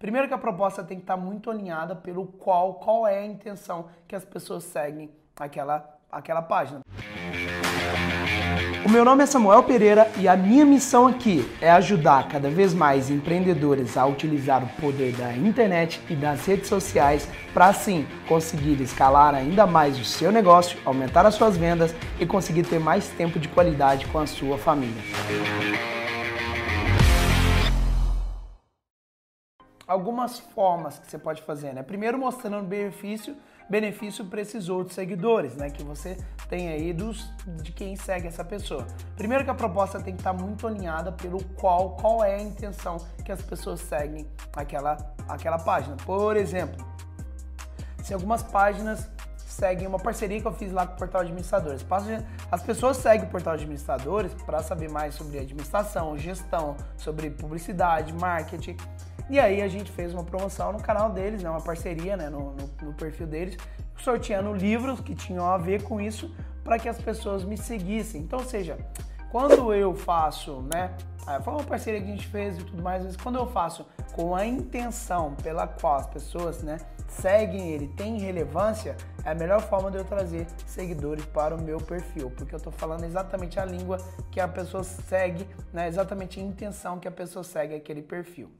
Primeiro que a proposta tem que estar muito alinhada pelo qual, qual é a intenção que as pessoas seguem aquela, aquela página. O meu nome é Samuel Pereira e a minha missão aqui é ajudar cada vez mais empreendedores a utilizar o poder da internet e das redes sociais para assim conseguir escalar ainda mais o seu negócio, aumentar as suas vendas e conseguir ter mais tempo de qualidade com a sua família. Algumas formas que você pode fazer, né? Primeiro mostrando benefício, benefício para esses outros seguidores, né? Que você tem aí dos de quem segue essa pessoa. Primeiro que a proposta tem que estar muito alinhada pelo qual qual é a intenção que as pessoas seguem aquela aquela página. Por exemplo, se algumas páginas seguem uma parceria que eu fiz lá com o Portal Administradores. As pessoas seguem o Portal Administradores para saber mais sobre administração, gestão, sobre publicidade, marketing. E aí a gente fez uma promoção no canal deles, né, uma parceria né, no, no, no perfil deles, sorteando livros que tinham a ver com isso para que as pessoas me seguissem. Então, ou seja, quando eu faço, né? Ah, foi uma parceria que a gente fez e tudo mais, mas quando eu faço com a intenção pela qual as pessoas, né, seguem ele, tem relevância, é a melhor forma de eu trazer seguidores para o meu perfil, porque eu estou falando exatamente a língua que a pessoa segue, né, exatamente a intenção que a pessoa segue aquele perfil.